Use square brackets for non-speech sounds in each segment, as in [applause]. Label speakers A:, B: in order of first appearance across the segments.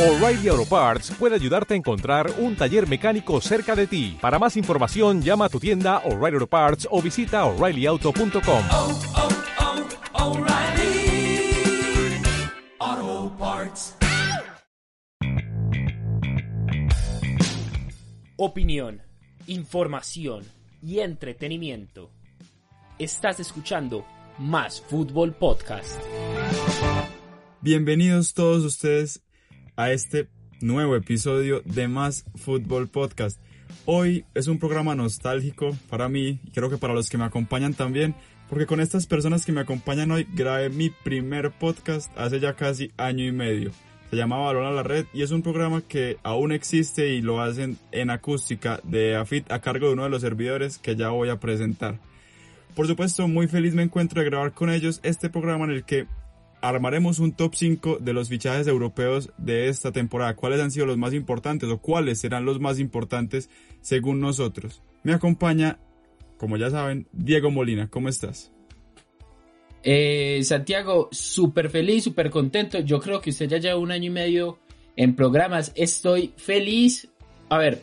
A: O'Reilly Auto Parts puede ayudarte a encontrar un taller mecánico cerca de ti. Para más información, llama a tu tienda O'Reilly Auto Parts o visita oreillyauto.com.
B: oh, oh, Parts.
C: Opinión, información y entretenimiento. Estás escuchando Más Fútbol Podcast.
D: Bienvenidos todos ustedes a este nuevo episodio de Más Fútbol Podcast. Hoy es un programa nostálgico para mí y creo que para los que me acompañan también, porque con estas personas que me acompañan hoy grabé mi primer podcast hace ya casi año y medio. Se llama Balón a la Red y es un programa que aún existe y lo hacen en acústica de AFIT a cargo de uno de los servidores que ya voy a presentar. Por supuesto, muy feliz me encuentro de grabar con ellos este programa en el que armaremos un top 5 de los fichajes europeos de esta temporada. ¿Cuáles han sido los más importantes o cuáles serán los más importantes según nosotros? Me acompaña, como ya saben, Diego Molina. ¿Cómo estás?
C: Eh, Santiago, súper feliz, súper contento. Yo creo que usted ya lleva un año y medio en programas. Estoy feliz. A ver,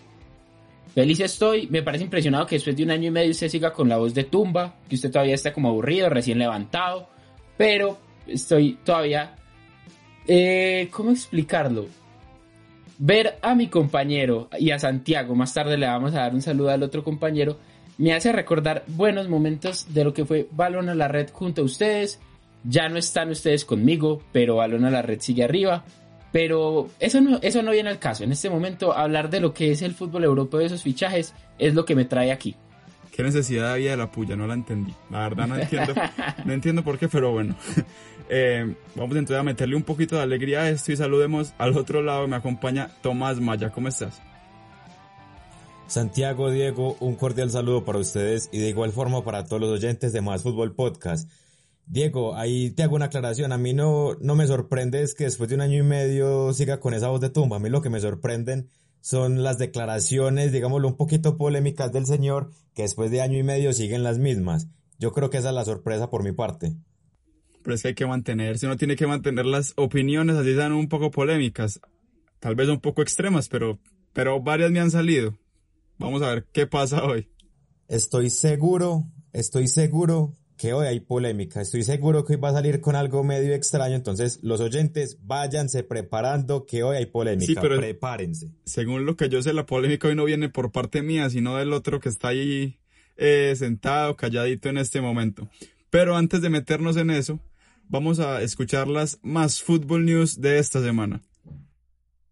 C: feliz estoy. Me parece impresionado que después de un año y medio usted siga con la voz de tumba, que usted todavía está como aburrido, recién levantado. Pero estoy todavía... Eh, ¿Cómo explicarlo? Ver a mi compañero y a Santiago, más tarde le vamos a dar un saludo al otro compañero, me hace recordar buenos momentos de lo que fue Balón a la Red junto a ustedes. Ya no están ustedes conmigo, pero Balón a la Red sigue arriba. Pero eso no, eso no viene al caso. En este momento, hablar de lo que es el fútbol europeo y esos fichajes es lo que me trae aquí.
D: ¿Qué necesidad había de la puya? No la entendí. La verdad no entiendo. [laughs] No entiendo por qué, pero bueno. Eh, vamos entonces a meterle un poquito de alegría a esto y saludemos al otro lado. Me acompaña Tomás Maya. ¿Cómo estás?
E: Santiago, Diego, un cordial saludo para ustedes y de igual forma para todos los oyentes de Más Fútbol Podcast. Diego, ahí te hago una aclaración. A mí no, no me sorprende es que después de un año y medio siga con esa voz de tumba. A mí lo que me sorprenden son las declaraciones, digámoslo, un poquito polémicas del señor, que después de año y medio siguen las mismas. Yo creo que esa es la sorpresa por mi parte.
D: Pero es que hay que mantenerse, uno tiene que mantener las opiniones, así sean un poco polémicas, tal vez un poco extremas, pero, pero varias me han salido. Vamos a ver qué pasa hoy.
E: Estoy seguro, estoy seguro que hoy hay polémica. Estoy seguro que hoy va a salir con algo medio extraño. Entonces, los oyentes, váyanse preparando que hoy hay polémica.
D: Sí, pero-
E: Prepárense.
D: Según lo que yo sé, la polémica hoy no viene por parte mía, sino del otro que está ahí eh, sentado, calladito en este momento. Pero antes de meternos en eso, vamos a escuchar las más fútbol news de esta semana.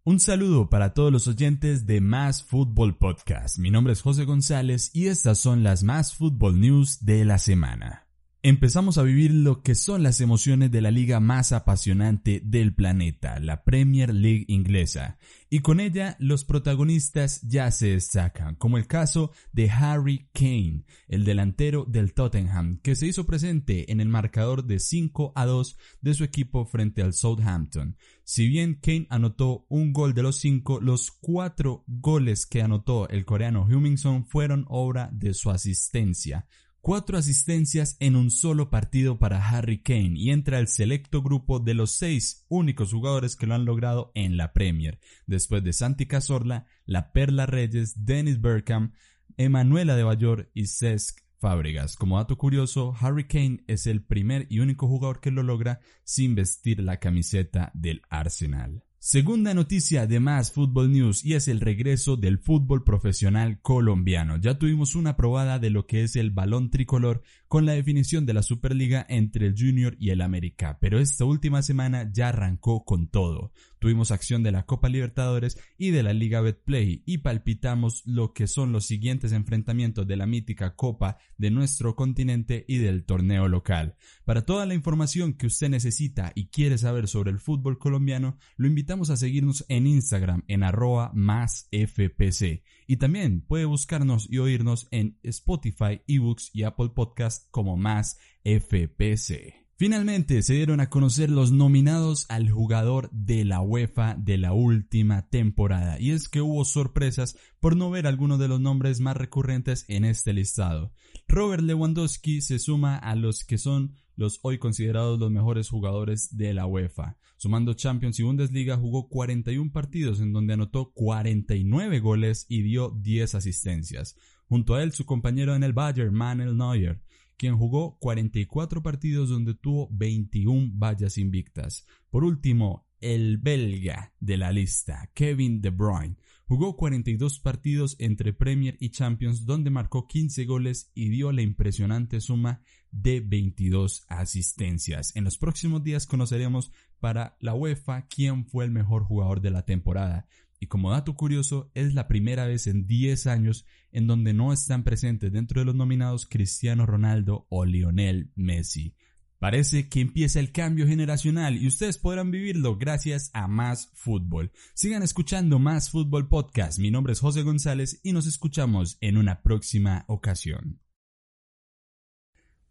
F: Un saludo para todos los oyentes de Más Fútbol Podcast. Mi nombre es José González y estas son las Más Fútbol News de la semana. Empezamos a vivir lo que son las emociones de la liga más apasionante del planeta, la Premier League inglesa, y con ella los protagonistas ya se destacan, como el caso de Harry Kane, el delantero del Tottenham, que se hizo presente en el marcador de 5 a 2 de su equipo frente al Southampton. Si bien Kane anotó un gol de los 5, los 4 goles que anotó el coreano Hummingson fueron obra de su asistencia. Cuatro asistencias en un solo partido para Harry Kane y entra al selecto grupo de los seis únicos jugadores que lo han logrado en la Premier, después de Santi Cazorla, La Perla Reyes, Dennis Bergkamp, Emanuela de Bayor y Cesc Fábregas. Como dato curioso, Harry Kane es el primer y único jugador que lo logra sin vestir la camiseta del Arsenal. Segunda noticia de más Fútbol News y es el regreso del fútbol profesional colombiano. Ya tuvimos una probada de lo que es el balón tricolor con la definición de la Superliga entre el Junior y el América, pero esta última semana ya arrancó con todo. Tuvimos acción de la Copa Libertadores y de la Liga Betplay y palpitamos lo que son los siguientes enfrentamientos de la mítica Copa de nuestro continente y del torneo local. Para toda la información que usted necesita y quiere saber sobre el fútbol colombiano, lo invitamos a seguirnos en Instagram en arroba más FPC. Y también puede buscarnos y oírnos en Spotify, eBooks y Apple Podcast como más FPC. Finalmente se dieron a conocer los nominados al jugador de la UEFA de la última temporada y es que hubo sorpresas por no ver algunos de los nombres más recurrentes en este listado. Robert Lewandowski se suma a los que son los hoy considerados los mejores jugadores de la UEFA. Sumando Champions y Bundesliga jugó 41 partidos en donde anotó 49 goles y dio 10 asistencias. Junto a él su compañero en el Bayern Manuel Neuer quien jugó 44 partidos donde tuvo 21 vallas invictas. Por último, el belga de la lista, Kevin De Bruyne, jugó 42 partidos entre Premier y Champions donde marcó 15 goles y dio la impresionante suma de 22 asistencias. En los próximos días conoceremos para la UEFA quién fue el mejor jugador de la temporada. Y como dato curioso, es la primera vez en 10 años en donde no están presentes dentro de los nominados Cristiano Ronaldo o Lionel Messi. Parece que empieza el cambio generacional y ustedes podrán vivirlo gracias a Más Fútbol. Sigan escuchando Más Fútbol Podcast. Mi nombre es José González y nos escuchamos en una próxima ocasión.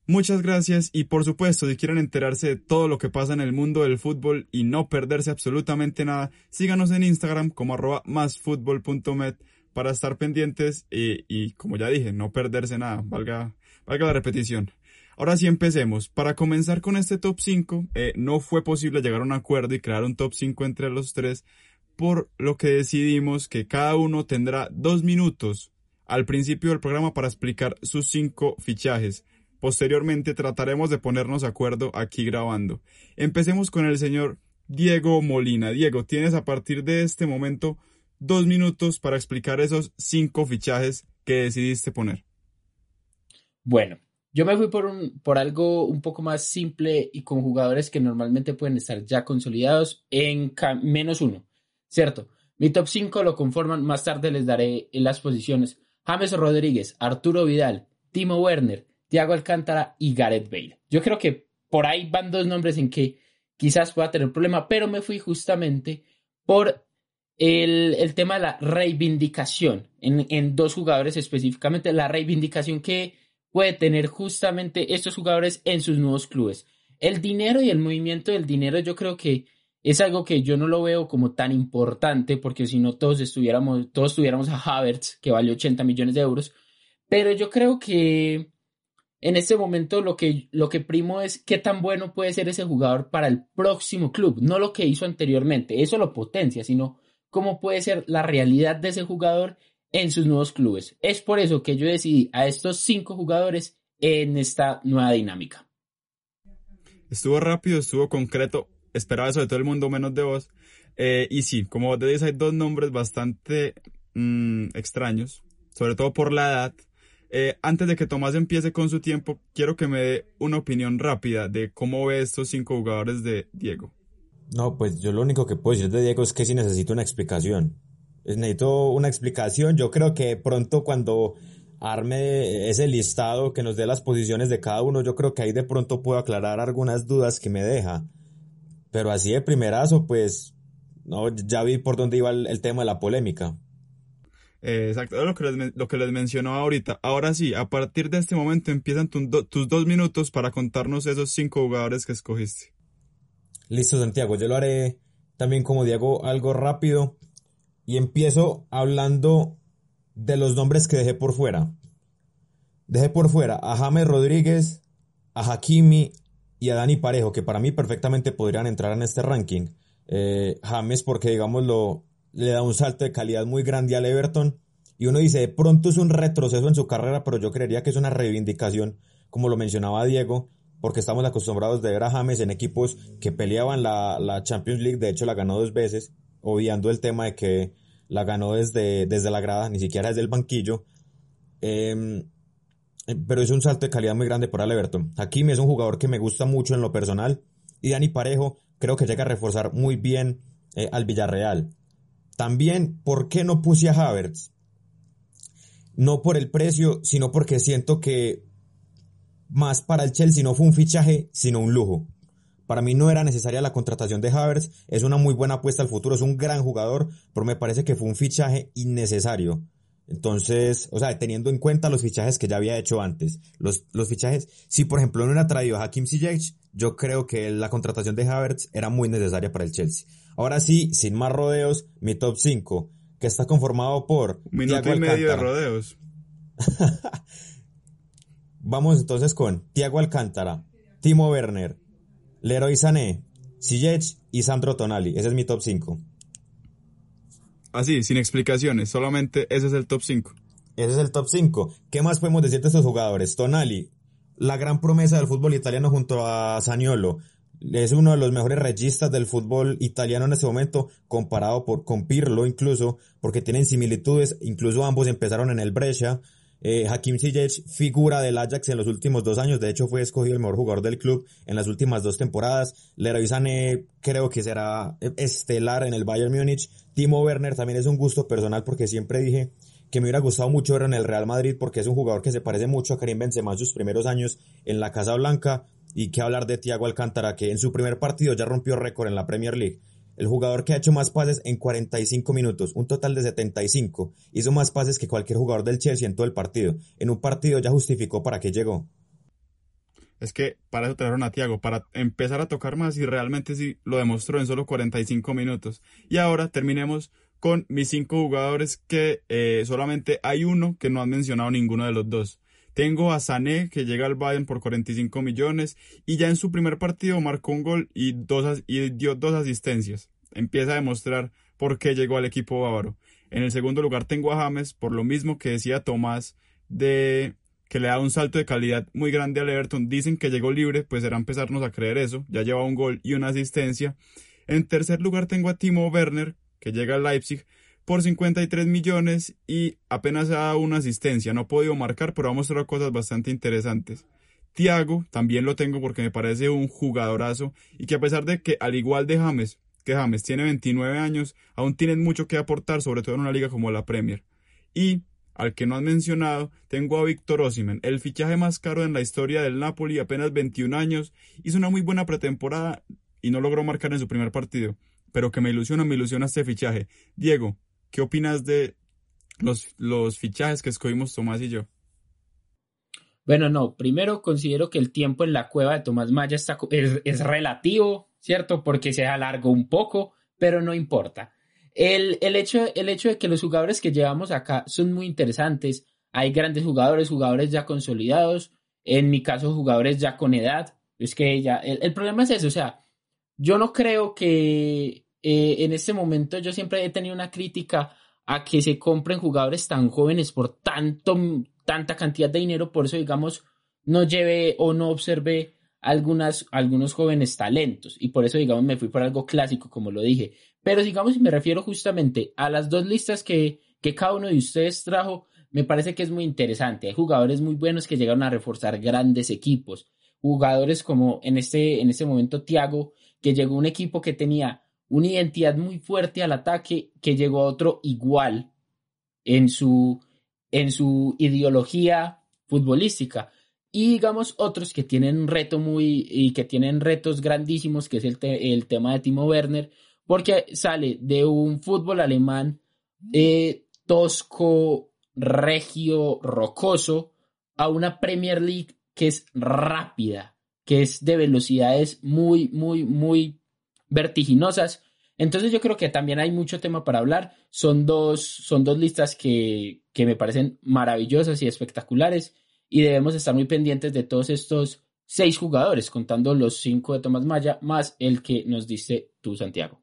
D: Muchas gracias y por supuesto si quieren enterarse de todo lo que pasa en el mundo del fútbol y no perderse absolutamente nada, síganos en Instagram como arroba para estar pendientes y, y, como ya dije, no perderse nada, valga, valga la repetición. Ahora sí empecemos. Para comenzar con este top 5, eh, no fue posible llegar a un acuerdo y crear un top 5 entre los tres, por lo que decidimos que cada uno tendrá dos minutos al principio del programa para explicar sus cinco fichajes. Posteriormente trataremos de ponernos de acuerdo aquí grabando. Empecemos con el señor Diego Molina. Diego, tienes a partir de este momento dos minutos para explicar esos cinco fichajes que decidiste poner.
C: Bueno, yo me fui por, un, por algo un poco más simple y con jugadores que normalmente pueden estar ya consolidados en menos uno, ¿cierto? Mi top 5 lo conforman, más tarde les daré las posiciones. James Rodríguez, Arturo Vidal, Timo Werner, Thiago Alcántara y Gareth Bale. Yo creo que por ahí van dos nombres en que quizás pueda tener problema, pero me fui justamente por el, tema de la reivindicación en, en, dos jugadores específicamente, la reivindicación que puede tener justamente estos jugadores en sus nuevos clubes. El dinero y el movimiento del dinero yo creo que es algo que yo no lo veo como tan importante porque si no todos estuviéramos, todos tuviéramos a Havertz que vale 80 millones de euros, pero yo creo que en este momento lo que, lo que primo es qué tan bueno puede ser ese jugador para el próximo club, no lo que hizo anteriormente, eso lo potencia, sino cómo puede ser la realidad de ese jugador en sus nuevos clubes. Es por eso que yo decidí a estos cinco jugadores en esta nueva dinámica.
D: Estuvo rápido, estuvo concreto, esperaba eso de todo el mundo menos de vos. Eh, y sí, como vos decís, hay dos nombres bastante mmm, extraños, sobre todo por la edad. Eh, antes de que Tomás empiece con su tiempo, quiero que me dé una opinión rápida de cómo ve estos cinco jugadores de Diego.
E: No, pues yo lo único que puedo decir de Diego es que sí necesito una explicación. Necesito una explicación. Yo creo que pronto cuando arme ese listado que nos dé las posiciones de cada uno, yo creo que ahí de pronto puedo aclarar algunas dudas que me deja. Pero así de primerazo, pues, no, ya vi por dónde iba el, el tema de la polémica.
D: Eh, exacto, lo que, les, lo que les mencionó ahorita. Ahora sí, a partir de este momento empiezan tus dos minutos para contarnos esos cinco jugadores que escogiste.
E: Listo, Santiago, yo lo haré también como Diego algo rápido y empiezo hablando de los nombres que dejé por fuera. Dejé por fuera a James Rodríguez, a Hakimi y a Dani Parejo, que para mí perfectamente podrían entrar en este ranking. Eh, James porque digámoslo le da un salto de calidad muy grande al Everton. Y uno dice, de pronto es un retroceso en su carrera, pero yo creería que es una reivindicación, como lo mencionaba Diego, porque estamos acostumbrados de ver a James en equipos que peleaban la, la Champions League, de hecho la ganó dos veces, obviando el tema de que la ganó desde, desde la grada, ni siquiera desde el banquillo. Eh, pero es un salto de calidad muy grande para el Everton. Hakimi es un jugador que me gusta mucho en lo personal, y Dani Parejo creo que llega a reforzar muy bien eh, al Villarreal. También, ¿por qué no puse a Havertz? No por el precio, sino porque siento que más para el Chelsea no fue un fichaje, sino un lujo. Para mí no era necesaria la contratación de Havertz, es una muy buena apuesta al futuro, es un gran jugador, pero me parece que fue un fichaje innecesario. Entonces, o sea, teniendo en cuenta los fichajes que ya había hecho antes, los, los fichajes, si por ejemplo no hubiera traído a Hakim Ziyech, yo creo que la contratación de Havertz era muy necesaria para el Chelsea. Ahora sí, sin más rodeos, mi top 5, que está conformado por
D: Un minuto y medio de rodeos. [laughs]
E: Vamos entonces con Thiago Alcántara, Timo Werner, Leroy Sané, Ziyech y Sandro Tonali. Ese es mi top 5.
D: Así, sin explicaciones, solamente ese es el top 5.
E: Ese es el top 5. ¿Qué más podemos decir de estos jugadores? Tonali, la gran promesa del fútbol italiano junto a Zaniolo. Es uno de los mejores registas del fútbol italiano en este momento, comparado por, con Pirlo incluso, porque tienen similitudes, incluso ambos empezaron en el Brescia. Eh, Hakim Ziyech, figura del Ajax en los últimos dos años, de hecho fue escogido el mejor jugador del club en las últimas dos temporadas. Leroy Sané creo que será estelar en el Bayern Múnich. Timo Werner también es un gusto personal porque siempre dije que me hubiera gustado mucho ver en el Real Madrid porque es un jugador que se parece mucho a Karim Benzema en sus primeros años en la Casa Blanca y que hablar de Thiago Alcántara que en su primer partido ya rompió récord en la Premier League. El jugador que ha hecho más pases en 45 minutos, un total de 75, hizo más pases que cualquier jugador del Chelsea en todo el partido. En un partido ya justificó para qué llegó.
D: Es que para eso trajeron a Thiago, para empezar a tocar más y realmente sí lo demostró en solo 45 minutos. Y ahora terminemos con mis cinco jugadores que eh, solamente hay uno que no han mencionado ninguno de los dos. Tengo a Sané que llega al Bayern por 45 millones y ya en su primer partido marcó un gol y, dio dos asistencias. Empieza a demostrar por qué llegó al equipo bávaro. En el segundo lugar tengo a James por lo mismo que decía Tomás de que le da un salto de calidad muy grande al Everton. Dicen que llegó libre, pues será empezarnos a creer eso. Ya lleva un gol y una asistencia. En tercer lugar tengo a Timo Werner, que llega al Leipzig por 53 millones y apenas ha dado una asistencia. No ha podido marcar, pero ha mostrado cosas bastante interesantes. Thiago también lo tengo porque me parece un jugadorazo y que a pesar de que al igual de James, que James tiene 29 años, aún tienen mucho que aportar, sobre todo en una liga como la Premier. Y al que no han mencionado, tengo a Víctor Osimhen, el fichaje más caro en la historia del Napoli, apenas 21 años, hizo una muy buena pretemporada y no logró marcar en su primer partido, pero que me ilusiona, me ilusiona este fichaje. Diego, ¿qué opinas de los, los fichajes que escogimos Tomás y yo?
C: Bueno, no, primero considero que el tiempo en la cueva de Tomás Maya está, es relativo, ¿cierto? Porque se alargó un poco, pero no importa. El, el, hecho, el hecho de que los jugadores que llevamos acá son muy interesantes. Hay grandes jugadores, jugadores ya consolidados, en mi caso jugadores ya con edad. Es que ya, el, el problema es eso, o sea, yo no creo que eh, en este momento yo siempre he tenido una crítica a que se compren jugadores tan jóvenes por tanto, tanta cantidad de dinero, por eso digamos no llevé o no observé algunas, algunos jóvenes talentos. Y por eso digamos me fui por algo clásico como lo dije, pero digamos me refiero justamente a las dos listas que, que cada uno de ustedes trajo, me parece que es muy interesante, hay jugadores muy buenos que llegaron a reforzar grandes equipos, jugadores como en este, en este momento Thiago, que llegó a un equipo que tenía una identidad muy fuerte al ataque, que llegó a otro igual en su, en su ideología futbolística. Y digamos otros que tienen un reto muy y que tienen retos grandísimos, que es el, te- el tema de Timo Werner, porque sale de un fútbol alemán eh, tosco, regio, rocoso, a una Premier League que es rápida, que es de velocidades muy, muy, muy vertiginosas. Entonces yo creo que también hay mucho tema para hablar. Son dos, son dos listas que, que me parecen maravillosas y espectaculares y debemos estar muy pendientes de todos estos seis jugadores, contando los cinco de Tomás Maya, más el que nos diste tú, Santiago.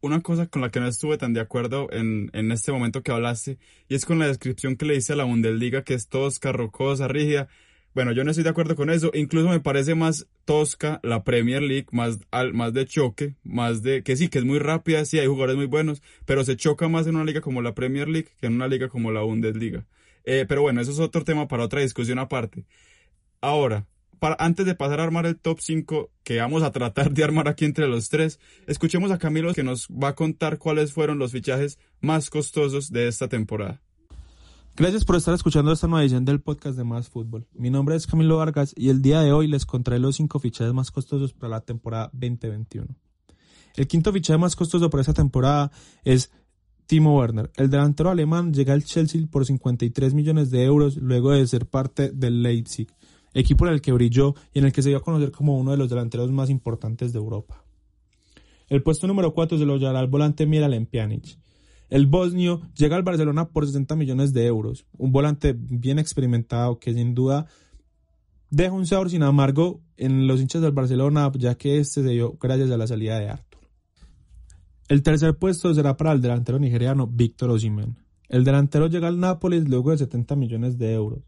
D: Una cosa con la que no estuve tan de acuerdo en, en este momento que hablaste, y es con la descripción que le hice a la Bundesliga, que es tosca, rocosa, rígida. Bueno, yo no estoy de acuerdo con eso. Incluso me parece más tosca la Premier League, más, al, más de choque, más de que sí, que es muy rápida, sí, hay jugadores muy buenos, pero se choca más en una liga como la Premier League que en una liga como la Bundesliga. Eh, pero bueno, eso es otro tema para otra discusión aparte. Ahora, para, antes de pasar a armar el top 5 que vamos a tratar de armar aquí entre los tres, escuchemos a Camilo que nos va a contar cuáles fueron los fichajes más costosos de esta temporada.
G: Gracias por estar escuchando esta nueva edición del podcast de Más Fútbol. Mi nombre es Camilo Vargas y el día de hoy les contaré los cinco fichajes más costosos para la temporada 2021. El quinto fichaje más costoso para esta temporada es Timo Werner. El delantero alemán llega al Chelsea por 53 millones de euros luego de ser parte del Leipzig, equipo en el que brilló y en el que se dio a conocer como uno de los delanteros más importantes de Europa. El puesto número 4 se lo llevará al volante Miralem Pjanic. El bosnio llega al Barcelona por 60 millones de euros, un volante bien experimentado que sin duda deja un sabor sin amargo en los hinchas del Barcelona, ya que este se dio gracias a la salida de Arthur. El tercer puesto será para el delantero nigeriano Víctor Osimhen. El delantero llega al Nápoles luego de 70 millones de euros.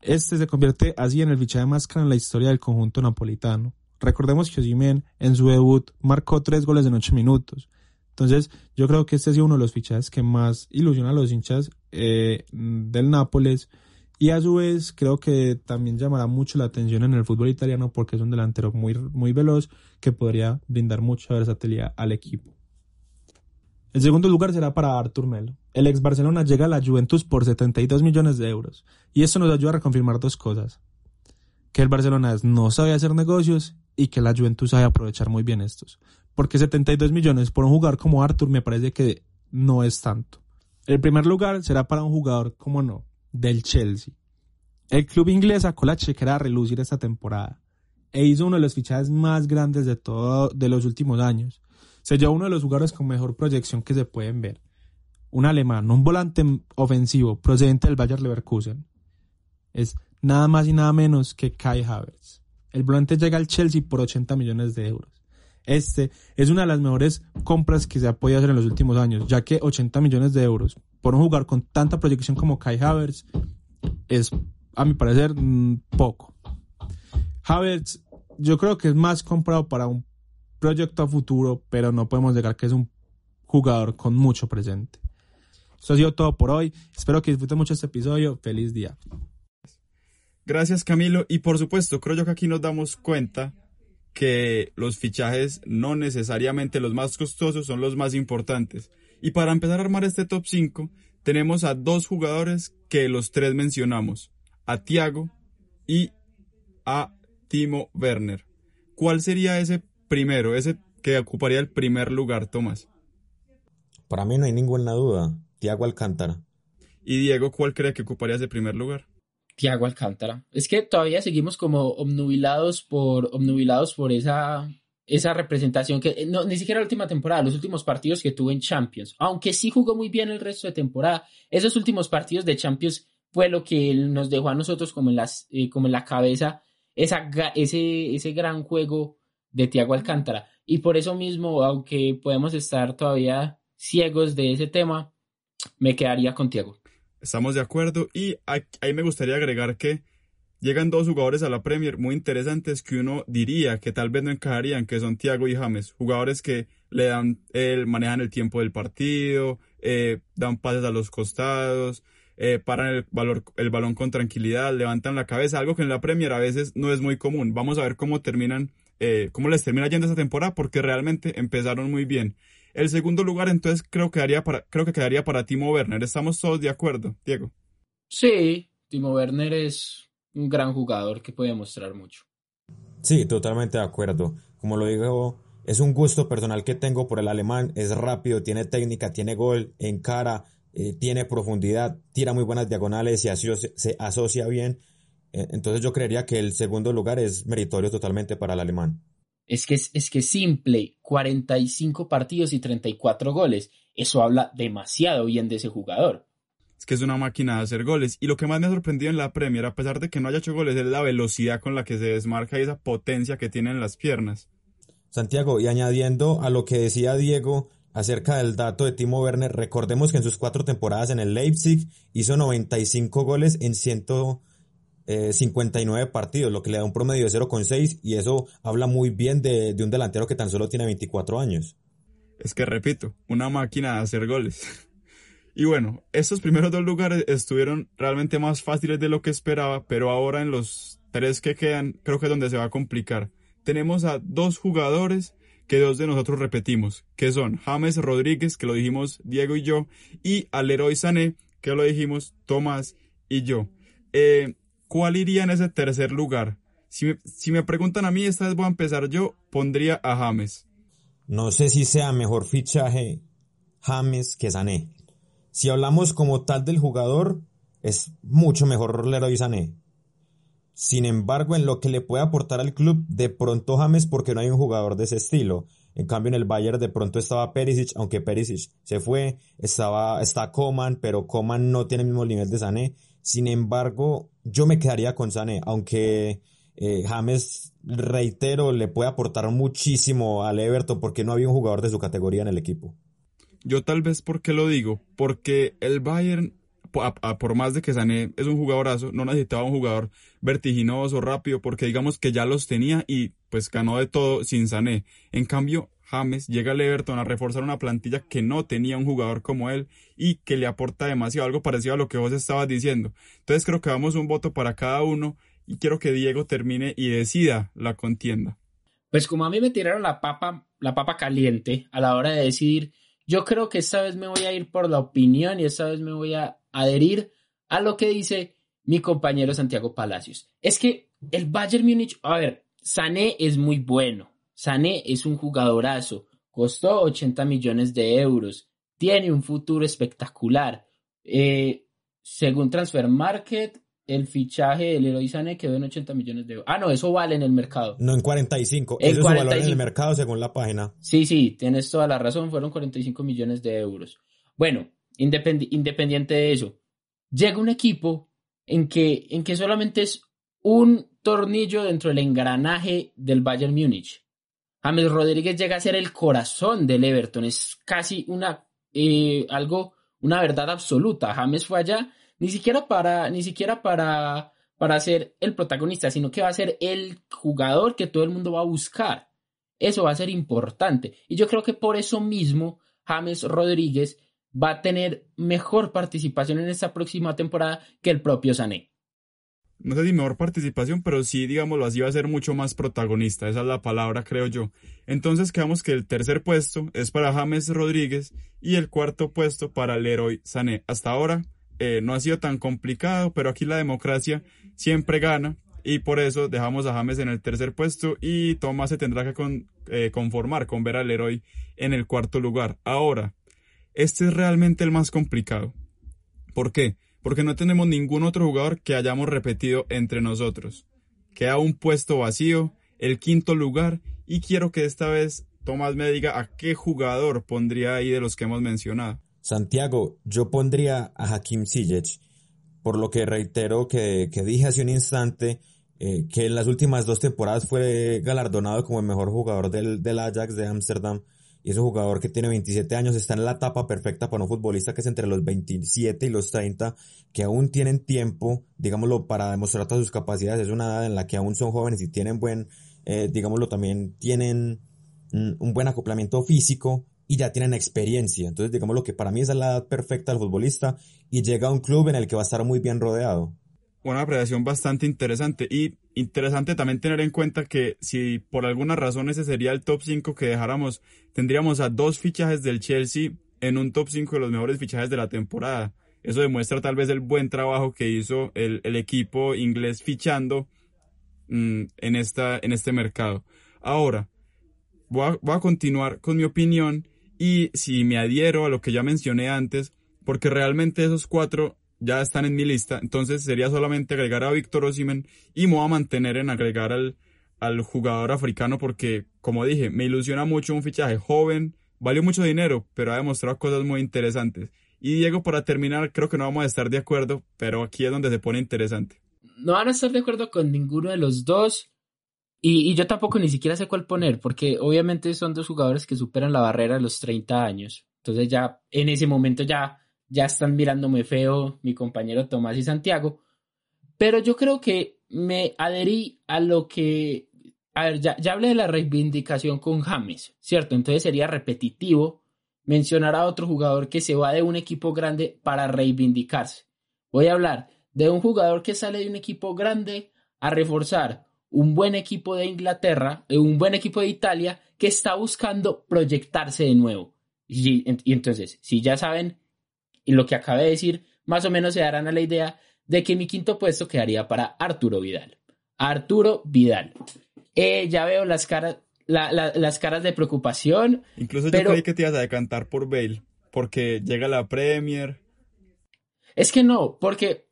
G: Este se convierte así en el fichaje más caro en la historia del conjunto napolitano. Recordemos que Osimhen en su debut marcó tres goles en ocho minutos. Entonces, yo creo que este ha sido uno de los fichajes que más ilusiona a los hinchas eh, del Nápoles. Y a su vez, creo que también llamará mucho la atención en el fútbol italiano porque es un delantero muy, muy veloz que podría brindar mucha versatilidad al equipo. El segundo lugar será para Artur Melo. El ex Barcelona llega a la Juventus por 72 millones de euros. Y esto nos ayuda a reconfirmar dos cosas. Que el Barcelona no sabe hacer negocios y que la Juventus sabe aprovechar muy bien estos. Porque 72 millones por un jugador como Artur me parece que no es tanto. El primer lugar será para un jugador, como no, del Chelsea. El club inglés sacó la chequera a relucir esta temporada e hizo uno de los fichajes más grandes de todo de los últimos años. Se llevó uno de los jugadores con mejor proyección que se pueden ver. Un alemán, un volante ofensivo procedente del Bayer Leverkusen. Es nada más y nada menos que Kai Havertz. El volante llega al Chelsea por 80 millones de euros. Este es una de las mejores compras que se ha podido hacer en los últimos años, ya que 80 millones de euros por un jugador con tanta proyección como Kai Havertz es, a mi parecer, mm, poco. Havertz, yo creo que es más comprado para un proyecto a futuro, pero no podemos negar que es un jugador con mucho presente. Esto ha sido todo por hoy. Espero que disfruten mucho este episodio. Feliz día.
D: Gracias Camilo y por supuesto creo yo que aquí nos damos cuenta que los fichajes no necesariamente los más costosos son los más importantes. Y para empezar a armar este top 5 tenemos a dos jugadores que los tres mencionamos, a Thiago y a Timo Werner. ¿Cuál sería ese primero, ese que ocuparía el primer lugar, Tomás?
E: Para mí no hay ninguna duda, Thiago Alcántara.
D: ¿Y Diego cuál cree que ocuparía ese primer lugar?
C: Tiago Alcántara. Es que todavía seguimos como obnubilados por, por esa, esa representación que no, ni siquiera la última temporada, los últimos partidos que tuvo en Champions, aunque sí jugó muy bien el resto de temporada, esos últimos partidos de Champions fue lo que nos dejó a nosotros como en, las, eh, como en la cabeza esa, ese, ese gran juego de Tiago Alcántara. Y por eso mismo, aunque podemos estar todavía ciegos de ese tema, me quedaría con Tiago.
D: Estamos de acuerdo y ahí me gustaría agregar que llegan dos jugadores a la Premier muy interesantes que uno diría que tal vez no encajarían, que son Thiago y James, jugadores que le dan, el, manejan el tiempo del partido, eh, dan pases a los costados, eh, paran el, valor, el balón con tranquilidad, levantan la cabeza, algo que en la Premier a veces no es muy común. Vamos a ver cómo terminan, eh, cómo les termina yendo esta temporada, porque realmente empezaron muy bien. El segundo lugar, entonces, creo que, quedaría para, creo que quedaría para Timo Werner. ¿Estamos todos de acuerdo, Diego?
C: Sí, Timo Werner es un gran jugador que puede mostrar mucho.
E: Sí, totalmente de acuerdo. Como lo digo, es un gusto personal que tengo por el alemán. Es rápido, tiene técnica, tiene gol, encara, eh, tiene profundidad, tira muy buenas diagonales y se asocia bien. Eh, entonces yo creería que el segundo lugar es meritorio totalmente para el alemán.
C: Es que es, que simple, 45 partidos y 34 goles. Eso habla demasiado bien de ese jugador.
D: Es que es una máquina de hacer goles. Y lo que más me ha sorprendido en la Premier, a pesar de que no haya hecho goles, es la velocidad con la que se desmarca y esa potencia que tiene en las piernas.
E: Santiago, y añadiendo a lo que decía Diego acerca del dato de Timo Werner, recordemos que en sus cuatro temporadas en el Leipzig hizo 95 goles en 100 59 eh, partidos, lo que le da un promedio de 0,6 y eso habla muy bien de, un delantero que tan solo tiene 24 años.
D: Es que repito, una máquina de hacer goles. [laughs] Y bueno, estos primeros dos lugares estuvieron realmente más fáciles de lo que esperaba, pero ahora en los tres que quedan creo que es donde se va a complicar. Tenemos a dos jugadores que dos de nosotros repetimos, que son James Rodríguez, que lo dijimos Diego y yo, y al Leroy Sané, que lo dijimos Tomás y yo. Eh, ¿cuál iría en ese tercer lugar? Si me, preguntan a mí, esta vez voy a empezar yo, pondría a James.
E: No sé si sea mejor fichaje James que Sané. Si hablamos como tal del jugador, es mucho mejor Leroy Sané. Sin embargo, en lo que le puede aportar al club, de pronto James porque no hay un jugador de ese estilo. En cambio, en el Bayern de pronto estaba Perisic, aunque Perisic se fue, estaba, está Coman, pero Coman no tiene el mismo nivel de Sané. Sin embargo, yo me quedaría con Sané, aunque eh, James, reitero, le puede aportar muchísimo al Everton porque no había un jugador de su categoría en el equipo.
D: Yo tal vez, ¿por qué lo digo? Porque el Bayern, por más de que Sané es un jugadorazo, no necesitaba un jugador vertiginoso, rápido, porque digamos que ya los tenía y pues ganó de todo sin Sané. En cambio, James llega al Everton a reforzar una plantilla que no tenía un jugador como él y que le aporta demasiado, algo parecido a lo que vos estabas diciendo. Entonces creo que damos un voto para cada uno y quiero que Diego termine y decida la contienda.
C: Pues como a mí me tiraron la papa, la papa caliente a la hora de decidir, yo creo que esta vez me voy a ir por la opinión y esta vez me voy a adherir a lo que dice mi compañero Santiago Palacios. Es que el Bayern Múnich, a ver, Sané es muy bueno. Sané es un jugadorazo. Costó 80 millones de euros. Tiene un futuro espectacular. Eh, según Transfer Market, el fichaje del Leroy Sané quedó en 80 millones de euros. Ah, no, eso vale en el mercado.
E: No en 45,
C: En
E: ese es su valor en
C: 45.
E: el mercado según la página.
C: Sí, sí, tienes toda la razón, fueron 45 millones de euros. Bueno, independi- independiente de eso, llega un equipo en que, en que solamente es un tornillo dentro del engranaje del Bayern Múnich. James Rodríguez llega a ser el corazón del Everton, es casi una, eh, algo, una verdad absoluta. James fue allá ni siquiera para, ni siquiera para, para ser el protagonista, sino que va a ser el jugador que todo el mundo va a buscar. Eso va a ser importante. Y yo creo que por eso mismo James Rodríguez va a tener mejor participación en esta próxima temporada que el propio Sané.
D: no sé si mejor participación, pero sí, digámoslo así, va a ser mucho más protagonista, esa es la palabra, creo yo. Entonces quedamos que el tercer puesto es para James Rodríguez y el cuarto puesto para Leroy Sané. Hasta ahora eh, no ha sido tan complicado, pero aquí la democracia siempre gana y por eso dejamos a James en el tercer puesto y Tomás se tendrá que eh, conformar con ver a Leroy en el cuarto lugar. Ahora, este es realmente el más complicado. ¿Por qué? Porque no tenemos ningún otro jugador que hayamos repetido entre nosotros. Queda un puesto vacío, el quinto lugar, y quiero que esta vez Tomás me diga a qué jugador pondría ahí de los que hemos mencionado.
E: Santiago, yo pondría a Hakim Ziyech, por lo que reitero que, que dije hace un instante, eh, que en las últimas dos temporadas fue galardonado como el mejor jugador del, del Ajax de Ámsterdam. Y es un jugador que tiene 27 años, está en la etapa perfecta para un futbolista que es entre los 27 y los 30, que aún tienen tiempo, digámoslo, para demostrar todas sus capacidades. Es una edad en la que aún son jóvenes y tienen buen, eh, digámoslo, también tienen mm, un buen acoplamiento físico y ya tienen experiencia. Entonces, digamos lo que para mí es la edad perfecta del futbolista y llega a un club en el que va a estar muy bien rodeado.
D: Una apreciación bastante interesante y interesante también tener en cuenta que si por alguna razón ese sería el top 5 que dejáramos, tendríamos a dos fichajes del Chelsea en un top 5 de los mejores fichajes de la temporada. Eso demuestra tal vez el buen trabajo que hizo el, el equipo inglés fichando mm, en, esta, en este mercado. Ahora, voy a, voy a continuar con mi opinión y si me adhiero a lo que ya mencioné antes, porque realmente esos cuatro ya están en mi lista, entonces sería solamente agregar a Víctor Osimhen y me voy a mantener en agregar al, al jugador africano porque, como dije, me ilusiona mucho un fichaje joven, valió mucho dinero, pero ha demostrado cosas muy interesantes. Y Diego, para terminar, creo que no vamos a estar de acuerdo, pero aquí es donde se pone interesante.
C: No van a estar de acuerdo con ninguno de los dos. Y, y yo tampoco ni siquiera sé cuál poner, porque obviamente son dos jugadores que superan la barrera de los 30 años. Entonces ya en ese momento ya, ya están mirándome feo mi compañero Tomás y Santiago. Pero yo creo que me adherí a lo que... A ver, ya, ya hablé de la reivindicación con James, ¿cierto? Entonces sería repetitivo mencionar a otro jugador que se va de un equipo grande para reivindicarse. Voy a hablar de un jugador que sale de un equipo grande a reforzar un buen equipo de Inglaterra, eh, un buen equipo de Italia que está buscando proyectarse de nuevo. Y, y entonces, si ya saben y lo que acabé de decir, más o menos se darán a la idea de que mi quinto puesto quedaría para Arturo Vidal. Arturo Vidal. Eh, ya veo las caras, la- la- las caras de preocupación.
D: Incluso
C: Pero-
D: yo creí que te ibas a decantar por Bale, porque llega la Premier.
C: Es que no, porque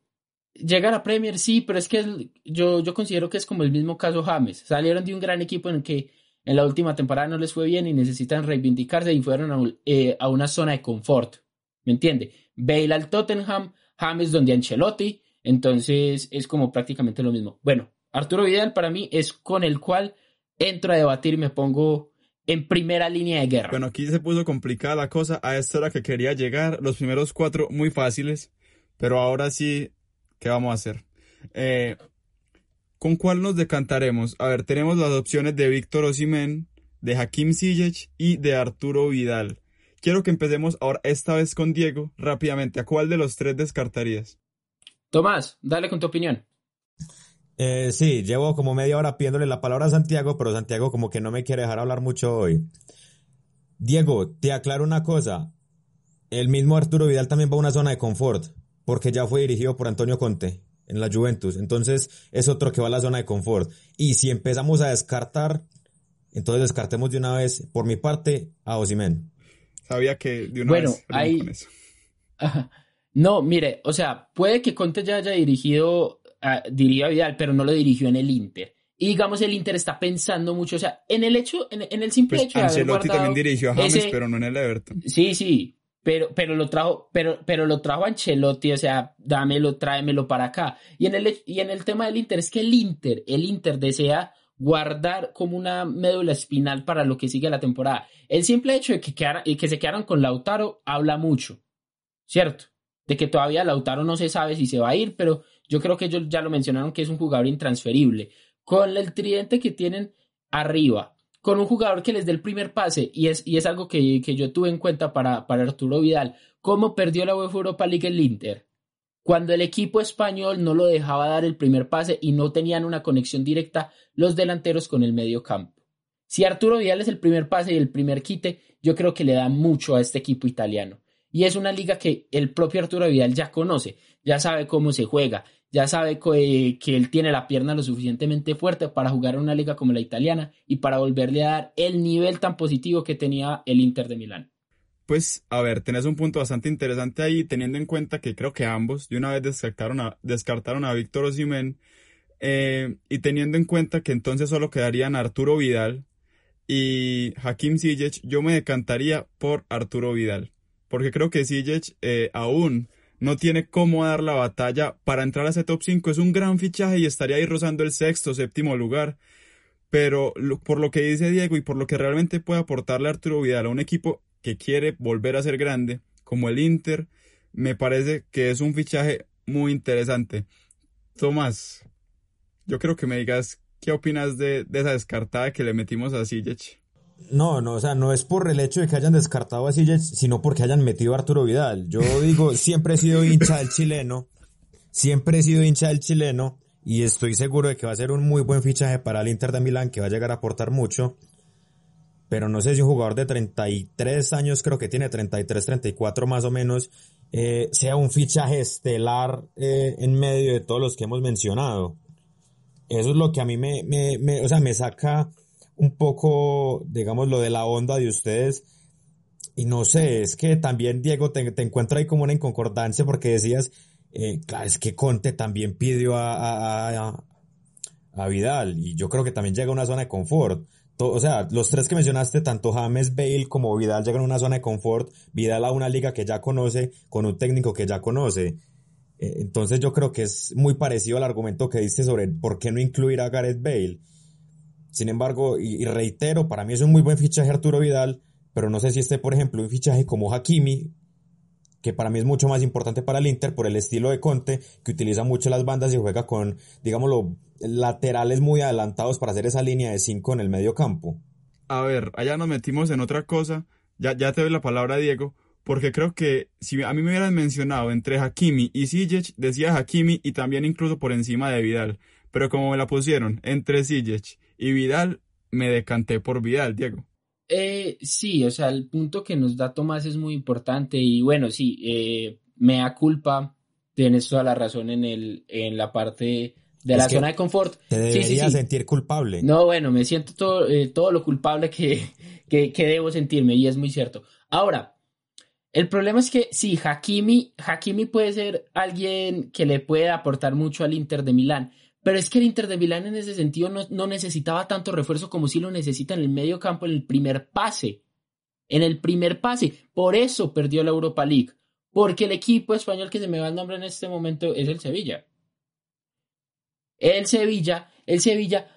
C: llega la Premier, sí, pero es que es- yo, yo considero que es como el mismo caso James. Salieron de un gran equipo en el que en la última temporada no les fue bien y necesitan reivindicarse y fueron a, eh, a una zona de confort. ¿Me entiende? Bale al Tottenham, James donde Ancelotti, entonces es como prácticamente lo mismo. Bueno, Arturo Vidal para mí es con el cual entro a debatir y me pongo en primera línea de guerra.
D: Bueno, aquí se puso complicada la cosa. A esta hora que quería llegar, los primeros cuatro muy fáciles, pero ahora sí, ¿qué vamos a hacer? Eh, ¿Con cuál nos decantaremos? A ver, tenemos las opciones de Víctor Osimhen, de Hakim Ziyech y de Arturo Vidal. Quiero que empecemos ahora, esta vez con Diego, rápidamente. ¿A cuál de los tres descartarías?
C: Tomás, dale con tu opinión.
E: Eh, sí, llevo como media hora pidiéndole la palabra a Santiago, pero Santiago como que no me quiere dejar hablar mucho hoy. Diego, te aclaro una cosa. El mismo Arturo Vidal también va a una zona de confort, porque ya fue dirigido por Antonio Conte en la Juventus. Entonces es otro que va a la zona de confort. Y si empezamos a descartar, entonces descartemos de una vez, por mi parte, a Osimen.
D: Sabía que de una
C: Bueno,
D: vez con eso.
C: Ajá. No, mire, o sea, puede que Conte ya haya dirigido, ah, diría Vidal, pero no lo dirigió en el Inter. Y digamos, el Inter está pensando mucho, o sea, en el hecho, en, en el simple
D: Pues
C: hecho de
D: Ancelotti también dirigió a James,
C: ese-
D: pero no en el Everton.
C: Sí, sí, pero, pero lo trajo, pero, pero lo trajo Ancelotti, o sea, dámelo, tráemelo para acá. Y en el, y en el tema del Inter, es que el Inter, el Inter desea guardar como una médula espinal para lo que sigue la temporada. El simple hecho de que, quedara- que se quedaron con Lautaro habla mucho, ¿cierto? De que todavía Lautaro no se sabe si se va a ir, pero yo creo que ellos ya lo mencionaron que es un jugador intransferible. Con el tridente que tienen arriba, con un jugador que les dé el primer pase, y es, y es algo que, que yo tuve en cuenta para, para Arturo Vidal, cómo perdió la UEFA Europa League el Inter. Cuando el equipo español no lo dejaba dar el primer pase y no tenían una conexión directa los delanteros con el medio campo. Si Arturo Vidal es el primer pase y el primer quite, yo creo que le da mucho a este equipo italiano. Y es una liga que el propio Arturo Vidal ya conoce, ya sabe cómo se juega, ya sabe eh, que él tiene la pierna lo suficientemente fuerte para jugar en una liga como la italiana y para volverle a dar el nivel tan positivo que tenía el Inter de Milán.
D: Pues, a ver, tenés un punto bastante interesante ahí, teniendo en cuenta que creo que ambos de una vez descartaron a, descartaron a Víctor Osimhen, eh, y teniendo en cuenta que entonces solo quedarían Arturo Vidal y Hakim Ziyech, yo me decantaría por Arturo Vidal, porque creo que Ziyech eh, aún no tiene cómo dar la batalla para entrar a ese top 5, es un gran fichaje y estaría ahí rozando el sexto, séptimo lugar, pero por lo que dice Diego y por lo que realmente puede aportarle Arturo Vidal a un equipo que quiere volver a ser grande, como el Inter, me parece que es un fichaje muy interesante. Tomás, yo creo que me digas qué opinas de, de esa descartada que le metimos a Ziyech.
E: No, no, o sea, no es por el hecho de que hayan descartado a Ziyech, sino porque hayan metido a Arturo Vidal. Yo digo, [laughs] siempre he sido hincha del chileno, siempre he sido hincha del chileno, y estoy seguro de que va a ser un muy buen fichaje para el Inter de Milán, que va a llegar a aportar mucho. Pero no sé si un jugador de 33 años, creo que tiene 33, 34 más o menos, eh, sea un fichaje estelar eh, en medio de todos los que hemos mencionado. Eso es lo que a mí me, me, o sea, me saca un poco, digamos, lo de la onda de ustedes. Y no sé, es que también, Diego, te, te encuentro ahí como una inconcordancia porque decías, eh, claro, es que Conte también pidió a, a, a- a Vidal y yo creo que también llega a una zona de confort. O sea, los tres que mencionaste, tanto James, Bale como Vidal llegan a una zona de confort. Vidal a una liga que ya conoce, con un técnico que ya conoce. Eh, Entonces yo creo que es muy parecido al argumento que diste sobre por qué no incluir a Gareth Bale. Sin embargo, y, reitero, para mí es un muy buen fichaje Arturo Vidal, pero no sé si esté, por ejemplo, un fichaje como Hakimi, que para mí es mucho más importante para el Inter por el estilo de Conte, que utiliza mucho las bandas y juega con, digámoslo, laterales muy adelantados para hacer esa línea de 5 en el medio campo.
D: A ver, allá nos metimos en otra cosa. Ya, ya te doy la palabra, Diego, porque creo que si a mí me hubieran mencionado entre Hakimi y Ziyech, decía Hakimi y también incluso por encima de Vidal. Pero como me la pusieron entre Ziyech y Vidal, me decanté por Vidal, Diego.
C: Eh, sí, o sea, el punto que nos da Tomás es muy importante y bueno, sí, eh, me da culpa, tienes toda la razón en el, en la parte de
E: Es
C: la zona de confort.
E: Te
C: Sí,
E: deberías
C: sí, sí.
E: sentir culpable.
C: No, bueno, me siento todo, eh, todo lo culpable que, [laughs] que, que debo sentirme y es muy cierto. Ahora, El problema es que sí, Hakimi, Hakimi puede ser alguien que le puede aportar mucho al Inter de Milán, pero es que el Inter de Milán en ese sentido no, no necesitaba tanto refuerzo como si lo necesita en el medio campo, en el primer pase. En el primer pase. Por eso perdió la Europa League. Porque el equipo español que se me va el nombre en este momento es el Sevilla. El Sevilla, el Sevilla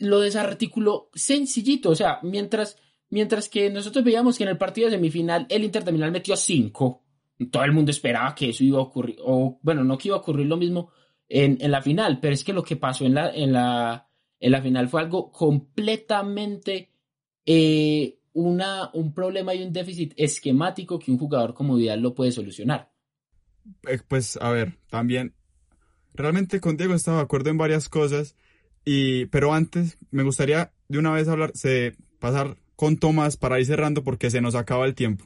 C: lo desarticuló sencillito. O sea, mientras, mientras que nosotros veíamos que en el partido de semifinal el Inter de metió cinco, todo el mundo esperaba que eso iba a ocurrir. O bueno, no que iba a ocurrir lo mismo en, en la final, pero es que lo que pasó en la, en la, en la final fue algo completamente eh, una, un problema y un déficit esquemático que un jugador como Vidal lo puede solucionar.
D: Eh, Pues a ver, también realmente con Diego estaba de acuerdo en varias cosas y pero antes me gustaría de una vez hablar se pasar con Tomás para ir cerrando porque se nos acaba el tiempo.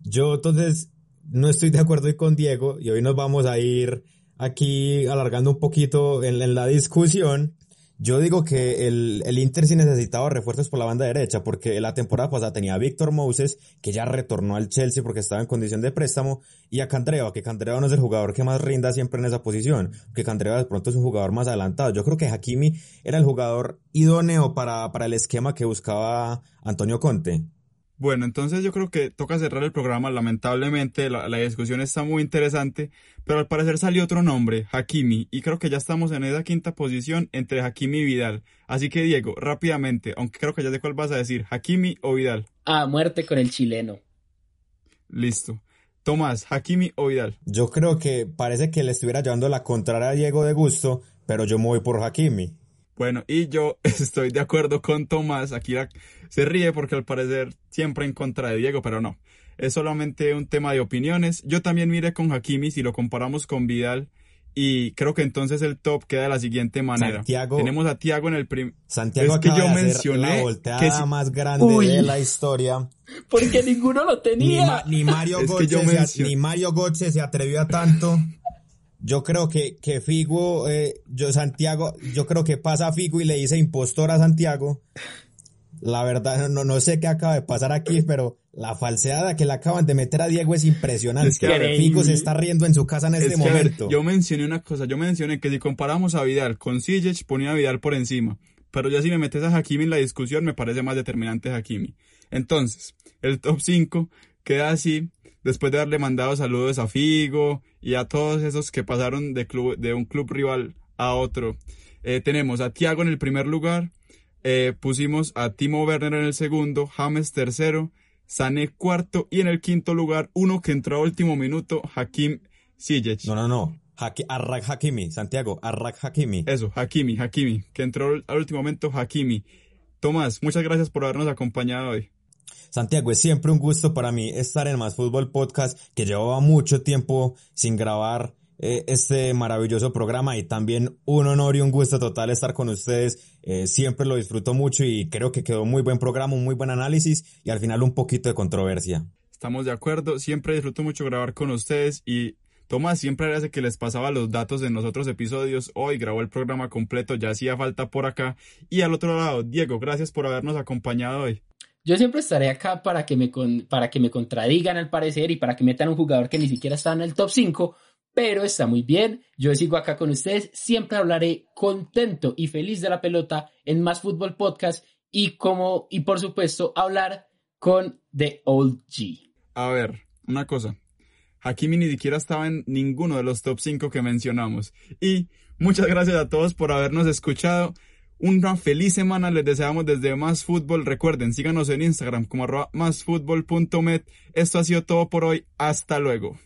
E: Yo entonces no estoy de acuerdo con Diego y hoy nos vamos a ir aquí alargando un poquito en la discusión. Yo digo que el, el Inter sí necesitaba refuerzos por la banda derecha porque la temporada pasada tenía a Víctor Moses que ya retornó al Chelsea porque estaba en condición de préstamo y a Candreva, que Candreva no es el jugador que más rinda siempre en esa posición, que Candreva de pronto es un jugador más adelantado. Yo creo que Hakimi era el jugador idóneo para, para el esquema que buscaba Antonio Conte.
D: Bueno, entonces yo creo que toca cerrar el programa. Lamentablemente la, la discusión está muy interesante, pero al parecer salió otro nombre, Hakimi, y creo que ya estamos en esa quinta posición entre Hakimi y Vidal. Así que Diego, rápidamente, aunque creo que ya sé cuál vas a decir, Hakimi o Vidal.
C: A muerte con el chileno.
D: Listo. Tomás, Hakimi o Vidal.
E: Yo creo que parece que le estuviera llevando la contraria a Diego de gusto, pero yo me voy por Hakimi.
D: Bueno, y yo [laughs] estoy de acuerdo con Tomás. Aquí la- se ríe porque al parecer siempre en contra de Diego, pero no. Es solamente un tema de opiniones. Yo también miré con Hakimi si lo comparamos con Vidal. Y creo que entonces el top queda de la siguiente manera.
E: Santiago-
D: Tenemos a Tiago en el prim...
E: Santiago
D: Es que
E: acaba
D: yo
E: de hacer
D: mencioné
E: la volteada
D: que si-
E: más grande
C: Uy.
E: de la historia.
C: Porque ninguno lo
E: Ni,
C: tenía.
E: Ma- ni Mario Götze se, ni se atrevió a tanto. Yo creo que, que Figo, eh, yo Santiago, yo creo que pasa a Figo y le dice impostor a Santiago. La verdad, no, no sé qué acaba de pasar aquí, pero la falseada que le acaban de meter a Diego es impresionante.
D: Es que,
C: ver,
E: Figo se está riendo en su casa en este
D: Es que, a ver,
E: momento.
D: yo mencioné una cosa. Yo mencioné que si comparamos a Vidal con Ziyech, ponía a Vidal por encima. Pero ya si me metes a Hakimi en la discusión, me parece más determinante Hakimi. Entonces, el top 5 queda así, después de haberle mandado saludos a Figo y a todos esos que pasaron de, club, de un club rival a otro. Eh, tenemos a Thiago en el primer lugar, eh, pusimos a Timo Werner en el segundo, James tercero, Sané cuarto y en el quinto lugar, uno que entró a último minuto, Hakim Ziyech.
E: No, no, no. Haki- Arrak Hakimi, Santiago, Arrak Hakimi.
D: Eso, Hakimi, Hakimi, que entró al último momento, Hakimi. Tomás, muchas gracias por habernos acompañado hoy.
E: Santiago, es siempre un gusto para mí estar en Más Fútbol Podcast, que llevaba mucho tiempo sin grabar eh, este maravilloso programa y también un honor y un gusto total estar con ustedes. Eh, siempre lo disfruto mucho y creo que quedó muy buen programa, un muy buen análisis y al final un poquito de controversia.
D: Estamos de acuerdo, siempre disfruto mucho grabar con ustedes y Tomás siempre hace que les pasaba los datos en los otros episodios. Hoy grabó el programa completo, ya hacía falta por acá. Y al otro lado, Diego, gracias por habernos acompañado hoy.
C: Yo siempre estaré acá para que me para que me contradigan al parecer y para que metan un jugador que ni siquiera está en el top 5, pero está muy bien. Yo sigo acá con ustedes, siempre hablaré contento y feliz de la pelota en Más Fútbol Podcast y como y por supuesto hablar con The Old G.
D: A ver, una cosa. Hakimi ni siquiera estaba en ninguno de los top 5 que mencionamos. Y muchas gracias a todos por habernos escuchado. Una feliz semana les deseamos desde Más Fútbol. Recuerden, síganos en Instagram como arroba. Esto ha sido todo por hoy. Hasta luego.